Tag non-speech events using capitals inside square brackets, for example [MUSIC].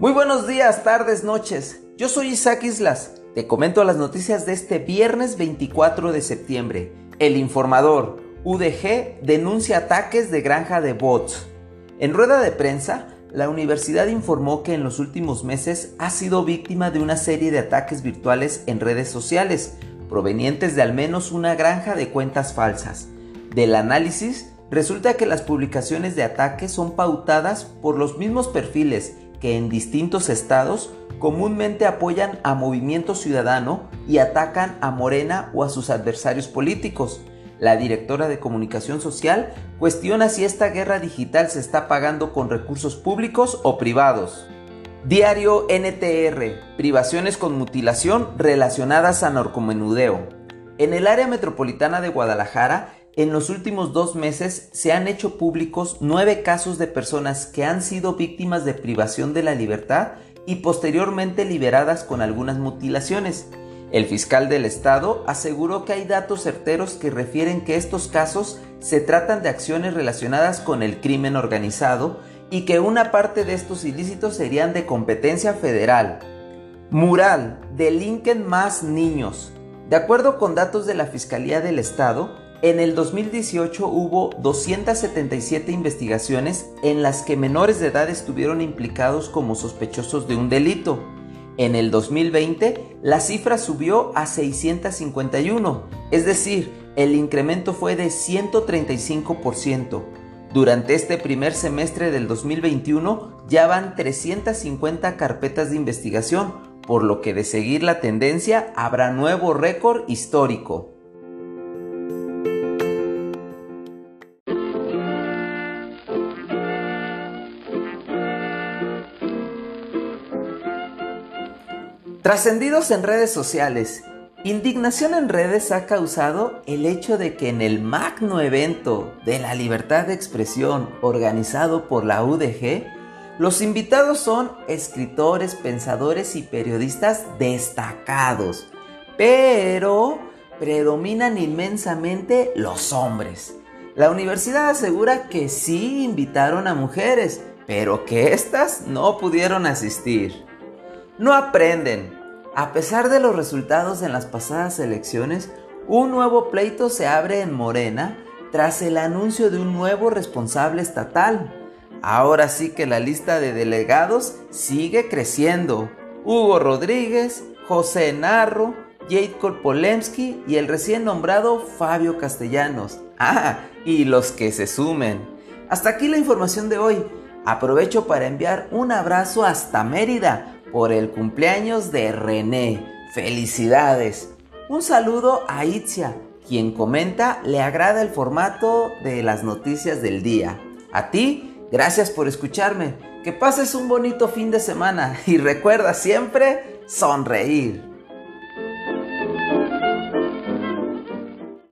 Muy buenos días, tardes, noches. Yo soy Isaac Islas. Te comento las noticias de este viernes 24 de septiembre. El informador UDG denuncia ataques de granja de bots. En rueda de prensa, la universidad informó que en los últimos meses ha sido víctima de una serie de ataques virtuales en redes sociales, provenientes de al menos una granja de cuentas falsas. Del análisis, resulta que las publicaciones de ataques son pautadas por los mismos perfiles que en distintos estados comúnmente apoyan a Movimiento Ciudadano y atacan a Morena o a sus adversarios políticos. La directora de comunicación social cuestiona si esta guerra digital se está pagando con recursos públicos o privados. Diario NTR, privaciones con mutilación relacionadas a narcomenudeo. En el área metropolitana de Guadalajara, en los últimos dos meses se han hecho públicos nueve casos de personas que han sido víctimas de privación de la libertad y posteriormente liberadas con algunas mutilaciones. El fiscal del estado aseguró que hay datos certeros que refieren que estos casos se tratan de acciones relacionadas con el crimen organizado y que una parte de estos ilícitos serían de competencia federal. Mural, delinquen más niños. De acuerdo con datos de la Fiscalía del Estado, en el 2018 hubo 277 investigaciones en las que menores de edad estuvieron implicados como sospechosos de un delito. En el 2020 la cifra subió a 651, es decir, el incremento fue de 135%. Durante este primer semestre del 2021 ya van 350 carpetas de investigación, por lo que de seguir la tendencia habrá nuevo récord histórico. Trascendidos en redes sociales, indignación en redes ha causado el hecho de que en el magno evento de la libertad de expresión organizado por la UDG, los invitados son escritores, pensadores y periodistas destacados, pero predominan inmensamente los hombres. La universidad asegura que sí invitaron a mujeres, pero que éstas no pudieron asistir. No aprenden, a pesar de los resultados en las pasadas elecciones, un nuevo pleito se abre en Morena tras el anuncio de un nuevo responsable estatal. Ahora sí que la lista de delegados sigue creciendo. Hugo Rodríguez, José Narro, Jacob Polemski y el recién nombrado Fabio Castellanos. [LAUGHS] Ah, y los que se sumen. Hasta aquí la información de hoy. Aprovecho para enviar un abrazo hasta Mérida por el cumpleaños de René. Felicidades. Un saludo a Itzia, quien comenta le agrada el formato de las noticias del día. A ti, gracias por escucharme. Que pases un bonito fin de semana y recuerda siempre sonreír.